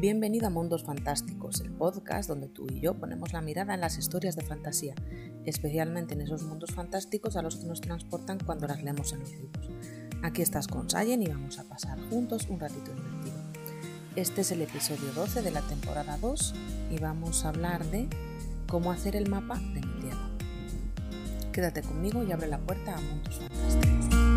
Bienvenido a Mundos Fantásticos, el podcast donde tú y yo ponemos la mirada en las historias de fantasía, especialmente en esos mundos fantásticos a los que nos transportan cuando las leemos en los libros. Aquí estás con Sayen y vamos a pasar juntos un ratito divertido. Este es el episodio 12 de la temporada 2 y vamos a hablar de cómo hacer el mapa de mi tierra. Quédate conmigo y abre la puerta a Mundos Fantásticos.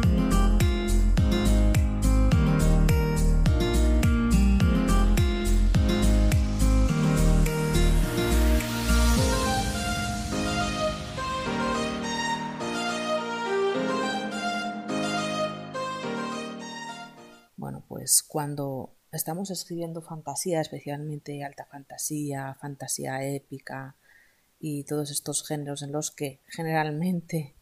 Cuando estamos escribiendo fantasía, especialmente alta fantasía, fantasía épica y todos estos géneros en los que generalmente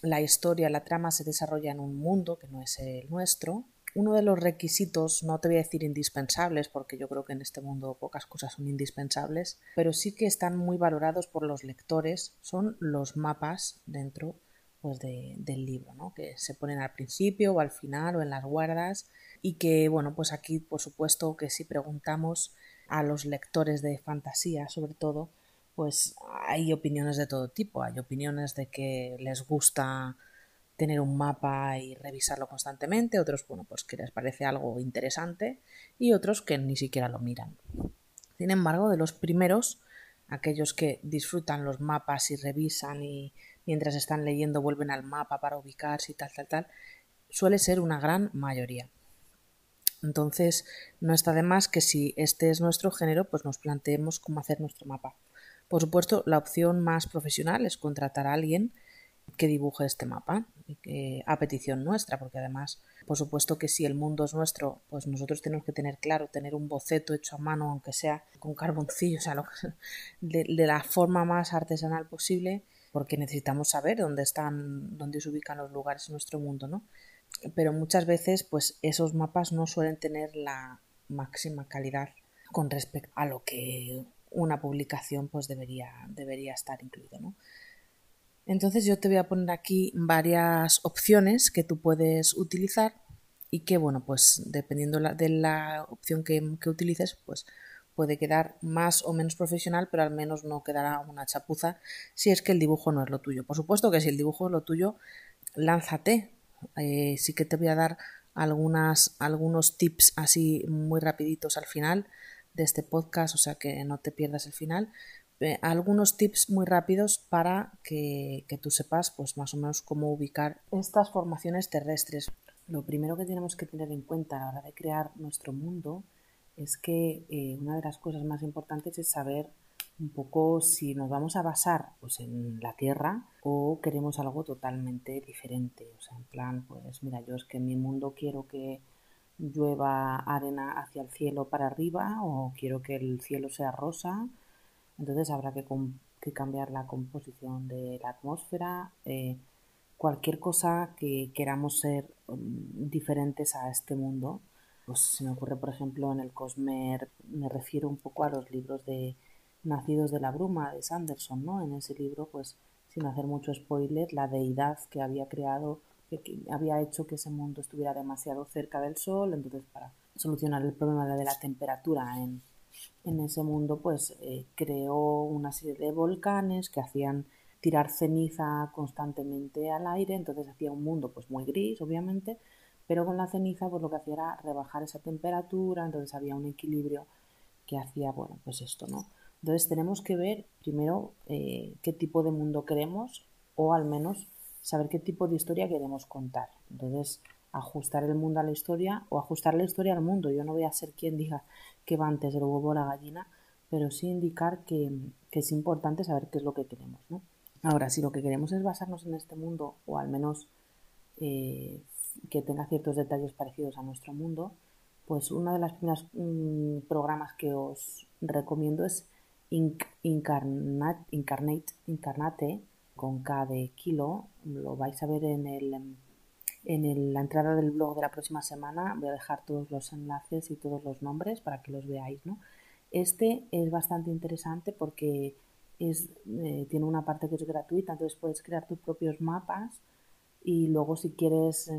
la historia, la trama se desarrolla en un mundo que no es el nuestro, uno de los requisitos, no te voy a decir indispensables, porque yo creo que en este mundo pocas cosas son indispensables, pero sí que están muy valorados por los lectores, son los mapas dentro pues, del libro, ¿no? que se ponen al principio o al final o en las guardas y que, bueno, pues aquí, por supuesto, que si preguntamos a los lectores de fantasía, sobre todo, pues hay opiniones de todo tipo. Hay opiniones de que les gusta tener un mapa y revisarlo constantemente, otros, bueno, pues que les parece algo interesante y otros que ni siquiera lo miran. Sin embargo, de los primeros, aquellos que disfrutan los mapas y revisan y mientras están leyendo vuelven al mapa para ubicarse y tal, tal, tal, suele ser una gran mayoría. Entonces, no está de más que si este es nuestro género, pues nos planteemos cómo hacer nuestro mapa. Por supuesto, la opción más profesional es contratar a alguien que dibuje este mapa a petición nuestra, porque además, por supuesto que si el mundo es nuestro, pues nosotros tenemos que tener claro, tener un boceto hecho a mano, aunque sea con carboncillo, o sea, de, de la forma más artesanal posible, porque necesitamos saber dónde están, dónde se ubican los lugares en nuestro mundo, ¿no? Pero muchas veces pues esos mapas no suelen tener la máxima calidad con respecto a lo que una publicación pues debería, debería estar incluido. ¿no? Entonces yo te voy a poner aquí varias opciones que tú puedes utilizar y que bueno pues dependiendo de la opción que, que utilices pues puede quedar más o menos profesional pero al menos no quedará una chapuza si es que el dibujo no es lo tuyo. Por supuesto que si el dibujo es lo tuyo lánzate eh, sí que te voy a dar algunas, algunos tips así muy rapiditos al final de este podcast, o sea que no te pierdas el final. Eh, algunos tips muy rápidos para que, tú sepas pues más o menos cómo ubicar estas formaciones terrestres. Lo primero que tenemos que tener en cuenta a la hora de crear nuestro mundo es que eh, una de las cosas más importantes es saber un poco si nos vamos a basar pues, en la Tierra o queremos algo totalmente diferente. O sea, en plan, pues mira, yo es que en mi mundo quiero que llueva arena hacia el cielo para arriba o quiero que el cielo sea rosa. Entonces habrá que, cambiar la composición de la atmósfera. Eh, cualquier cosa que queramos ser um, diferentes a este mundo. Pues se me ocurre, por ejemplo, en el Cosmer, me refiero un poco a los libros de Nacidos de la Bruma de Sanderson, ¿no? En ese libro, pues sin hacer mucho spoiler, la deidad que había creado, que, había hecho que ese mundo estuviera demasiado cerca del Sol, entonces para solucionar el problema de la temperatura en, en ese mundo, pues eh, creó una serie de volcanes que hacían tirar ceniza constantemente al aire, entonces hacía un mundo pues muy gris, obviamente, pero con la ceniza pues lo que hacía era rebajar esa temperatura, entonces había un equilibrio que hacía, bueno, pues esto, ¿no? Entonces tenemos que ver primero eh, qué tipo de mundo queremos o al menos saber qué tipo de historia queremos contar. Entonces ajustar el mundo a la historia o ajustar la historia al mundo. Yo no voy a ser quien diga que va antes el huevo o la gallina, pero sí indicar que, es importante saber qué es lo que queremos. ¿no? Ahora, si lo que queremos es basarnos en este mundo o al menos eh, que tenga ciertos detalles parecidos a nuestro mundo, pues uno de los primeros mm, programas que os recomiendo es Incarnate, Incarnate, Incarnate con K de kilo, lo vais a ver en, el, en la entrada del blog de la próxima semana. Voy a dejar todos los enlaces y todos los nombres para que los veáis. ¿no? Este es bastante interesante porque es, eh, tiene una parte que es gratuita, entonces puedes crear tus propios mapas y luego si quieres,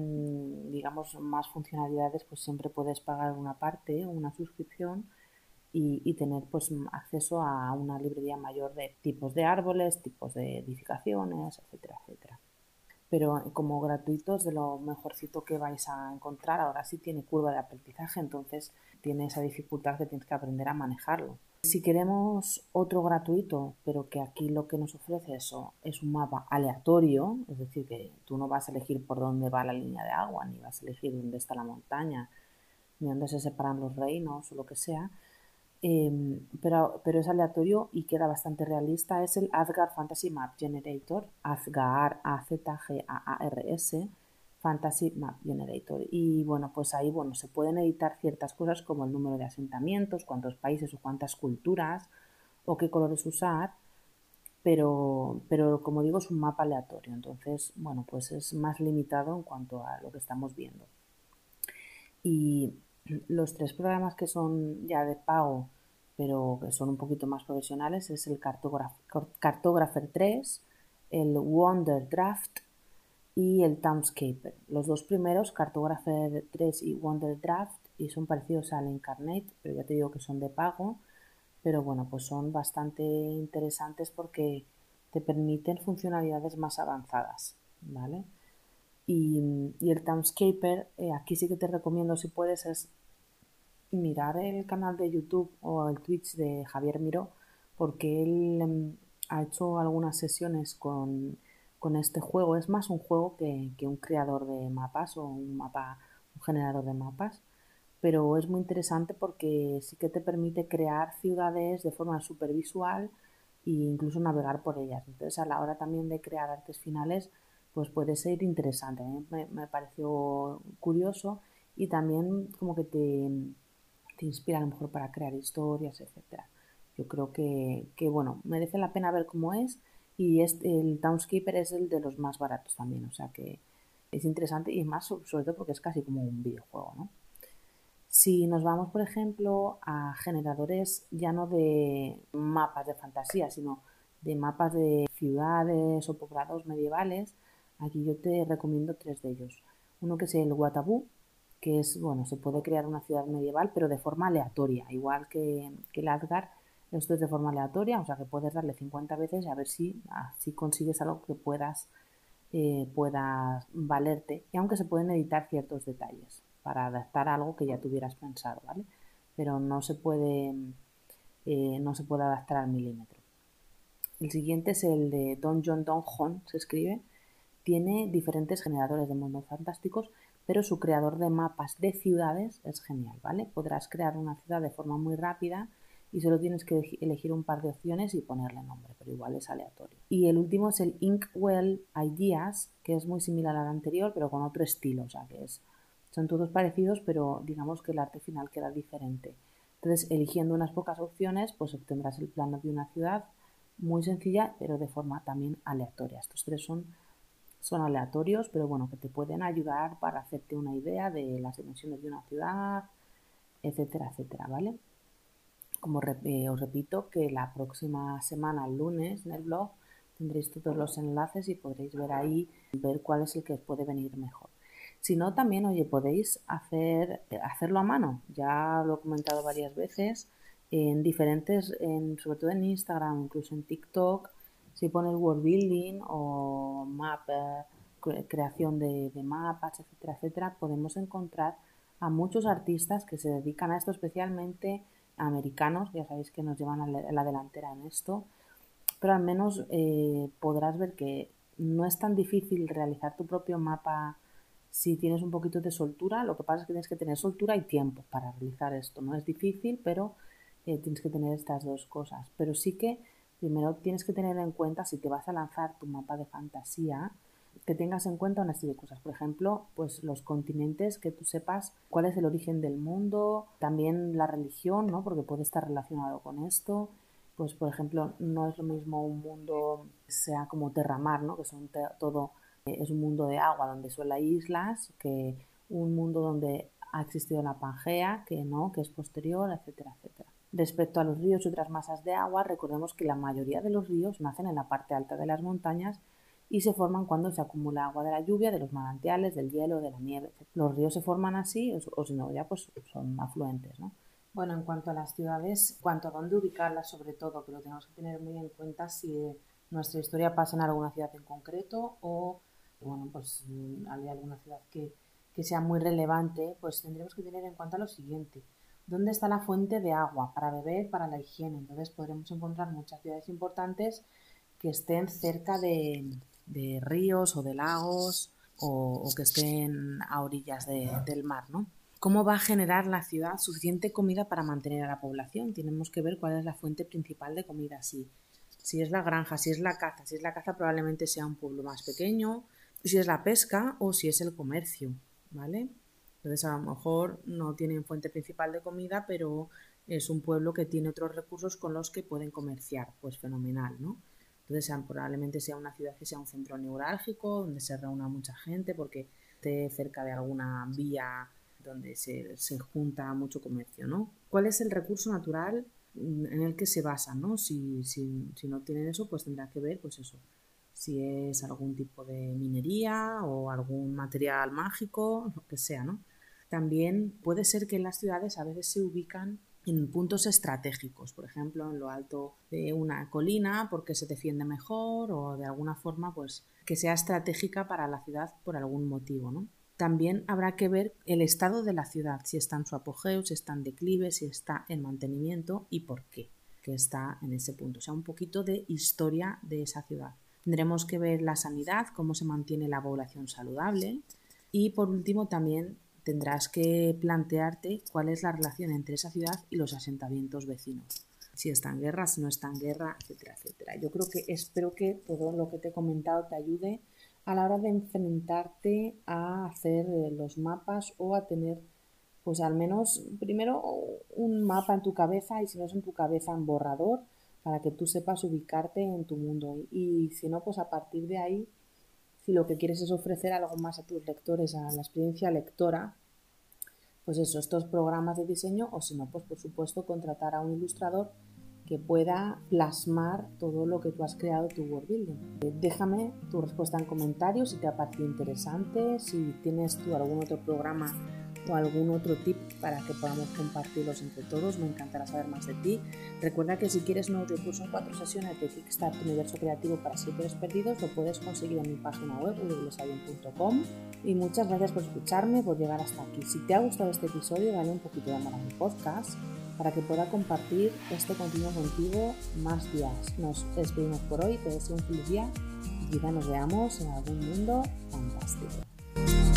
digamos, más funcionalidades, pues siempre puedes pagar una parte o una suscripción y, tener pues acceso a una librería mayor de tipos de árboles, tipos de edificaciones, etcétera, etcétera. Pero como gratuito es de lo mejorcito que vais a encontrar. Ahora sí tiene curva de aprendizaje, entonces tiene esa dificultad que tienes que aprender a manejarlo. Si queremos otro gratuito, pero que aquí lo que nos ofrece eso es un mapa aleatorio, es decir, que tú no vas a elegir por dónde va la línea de agua, ni vas a elegir dónde está la montaña, ni dónde se separan los reinos o lo que sea, Em, pero, pero es aleatorio y queda bastante realista, es el Asgard Fantasy Map Generator, Asgard, A-Z-G-A-A-R-S, Fantasy Map Generator. Y bueno, pues ahí bueno, se pueden editar ciertas cosas como el número de asentamientos, cuántos países o cuántas culturas, o qué colores usar, pero, pero como digo es un mapa aleatorio, entonces bueno, pues es más limitado en cuanto a lo que estamos viendo. Y los tres programas que son ya de pago, pero que son un poquito más profesionales, es el Cartographer 3, el Wonder Draft y el Townscaper. Los dos primeros, Cartographer 3 y Wonder Draft, y son parecidos al Incarnate, pero ya te digo que son de pago, pero bueno, pues son bastante interesantes porque te permiten funcionalidades más avanzadas, ¿vale? Y, el Townscaper, eh, aquí sí que te recomiendo si puedes es mirar el canal de YouTube o el Twitch de Javier Miró, porque él em, ha hecho algunas sesiones con, este juego. Es más un juego que, un creador de mapas o un mapa, un generador de mapas. Pero es muy interesante porque sí que te permite crear ciudades de forma supervisual e incluso navegar por ellas. Entonces a la hora también de crear artes finales, pues puede ser interesante. me, me pareció curioso y también como que te, te inspira a lo mejor para crear historias, etcétera. Yo creo que, bueno, merece la pena ver cómo es y el Townskeeper es el de los más baratos también, o sea que es interesante y más sobre todo porque es casi como un videojuego, ¿no? Si nos vamos, por ejemplo, a generadores ya no de mapas de fantasía, sino de mapas de ciudades o poblados medievales, aquí yo te recomiendo tres de ellos. Uno que es el Watabu, que es, bueno, se puede crear una ciudad medieval, pero de forma aleatoria, igual que, el Asgard, esto es de forma aleatoria, o sea que puedes darle 50 veces a ver si así consigues algo que puedas, eh, puedas valerte, y aunque se pueden editar ciertos detalles para adaptar algo que ya tuvieras pensado, ¿vale? Pero no se puede, eh, no se puede adaptar al milímetro. El siguiente es el de Don John Don Hon, se escribe. Tiene diferentes generadores de mundos fantásticos pero su creador de mapas de ciudades es genial, ¿vale? Podrás crear una ciudad de forma muy rápida y solo tienes que elegir un par de opciones y ponerle nombre, pero igual es aleatorio. Y el último es el Inkwell Ideas, que es muy similar al anterior, pero con otro estilo, o sea, que es, son todos parecidos, pero digamos que el arte final queda diferente. Entonces, eligiendo unas pocas opciones, pues obtendrás el plano de una ciudad muy sencilla, pero de forma también aleatoria. Estos tres son son aleatorios, pero bueno, que te pueden ayudar para hacerte una idea de las dimensiones de una ciudad, etcétera, etcétera, ¿vale? Como eh, os repito, que la próxima semana, el lunes, en el blog, tendréis todos los enlaces y podréis ver ahí, ver cuál es el que os puede venir mejor. Si no, también, oye, podéis hacer, hacerlo a mano. Ya lo he comentado varias veces en diferentes, en, sobre todo en Instagram, incluso en TikTok, si pones world building o map, creación de, mapas, etcétera, etcétera, podemos encontrar a muchos artistas que se dedican a esto, especialmente americanos, ya sabéis que nos llevan a la delantera en esto, pero al menos eh, podrás ver que no es tan difícil realizar tu propio mapa si tienes un poquito de soltura, lo que pasa es que tienes que tener soltura y tiempo para realizar esto, no es difícil, pero eh, tienes que tener estas dos cosas, pero sí que Primero tienes que tener en cuenta si te vas a lanzar tu mapa de fantasía, que tengas en cuenta una serie de cosas. Por ejemplo, pues los continentes, que tú sepas cuál es el origen del mundo, también la religión, ¿no? Porque puede estar relacionado con esto. Pues, por ejemplo, no es lo mismo un mundo sea como terramar, ¿no? Que son todo eh, es un mundo de agua donde solo hay islas, que un mundo donde ha existido la Pangea, que no, que es posterior, etcétera, etcétera. Respecto a los ríos y otras masas de agua, recordemos que la mayoría de los ríos nacen en la parte alta de las montañas y se forman cuando se acumula agua de la lluvia, de los manantiales, del hielo, de la nieve. Los ríos se forman así o, si no, ya pues son afluentes. ¿no? Bueno, en cuanto a las ciudades, cuanto a dónde ubicarlas sobre todo, que lo tenemos que tener muy en cuenta si nuestra historia pasa en alguna ciudad en concreto o, bueno, pues mm, hay alguna ciudad que, que sea muy relevante, pues tendremos que tener en cuenta lo siguiente. ¿Dónde está la fuente de agua para beber, para la higiene? Entonces podremos encontrar muchas ciudades importantes que estén cerca de, ríos o de lagos o, que estén a orillas del mar, ¿no? ¿Cómo va a generar la ciudad suficiente comida para mantener a la población? Tenemos que ver cuál es la fuente principal de comida. Si, si es la granja, si es la caza. Si es la caza probablemente sea un pueblo más pequeño, si es la pesca o si es el comercio, ¿vale? Entonces a lo mejor no tienen fuente principal de comida, pero es un pueblo que tiene otros recursos con los que pueden comerciar, pues fenomenal, ¿no? Entonces probablemente sea una ciudad que sea un centro neurálgico, donde se reúna mucha gente, porque esté cerca de alguna vía donde se, se junta mucho comercio, ¿no? ¿Cuál es el recurso natural en el que se basan, ¿no? Si, si, si no tienen eso, pues tendrá que ver, pues eso, si es algún tipo de minería o algún material mágico, lo que sea, ¿no? También puede ser que las ciudades a veces se ubican en puntos estratégicos, por ejemplo, en lo alto de una colina porque se defiende mejor o de alguna forma pues que sea estratégica para la ciudad por algún motivo, ¿no? También habrá que ver el estado de la ciudad, si está en su apogeo, si está en declive, si está en mantenimiento y por qué que está en ese punto, o sea, un poquito de historia de esa ciudad. Tendremos que ver la sanidad, cómo se mantiene la población saludable y por último también tendrás que plantearte cuál es la relación entre esa ciudad y los asentamientos vecinos. Si está en guerra, si no está en guerra, etcétera, etcétera. Yo creo que espero que todo lo que te he comentado te ayude a la hora de enfrentarte a hacer eh, los mapas o a tener, pues al menos, primero un mapa en tu cabeza y si no es en tu cabeza, en borrador, para que tú sepas ubicarte en tu mundo. Y si no, pues a partir de ahí si lo que quieres es ofrecer algo más a tus lectores, a la experiencia lectora, pues eso, estos programas de diseño o si no, pues por supuesto contratar a un ilustrador que pueda plasmar todo lo que tú has creado tu world building. Déjame tu respuesta en comentarios si te ha parecido interesante, si tienes tú algún otro programa o algún otro tip para que podamos compartirlos entre todos. Me encantará saber más de ti. Recuerda que si quieres un audiocurso en cuatro sesiones de Kickstart Universo Creativo para siempre perdidos, lo puedes conseguir en mi página web www.sabion.com. Y muchas gracias por escucharme, por llegar hasta aquí. Si te ha gustado este episodio, dale un poquito de amor a mi podcast para que pueda compartir este contenido contigo más días. Nos despedimos por hoy, te deseo un feliz día y quizá nos veamos en algún mundo fantástico.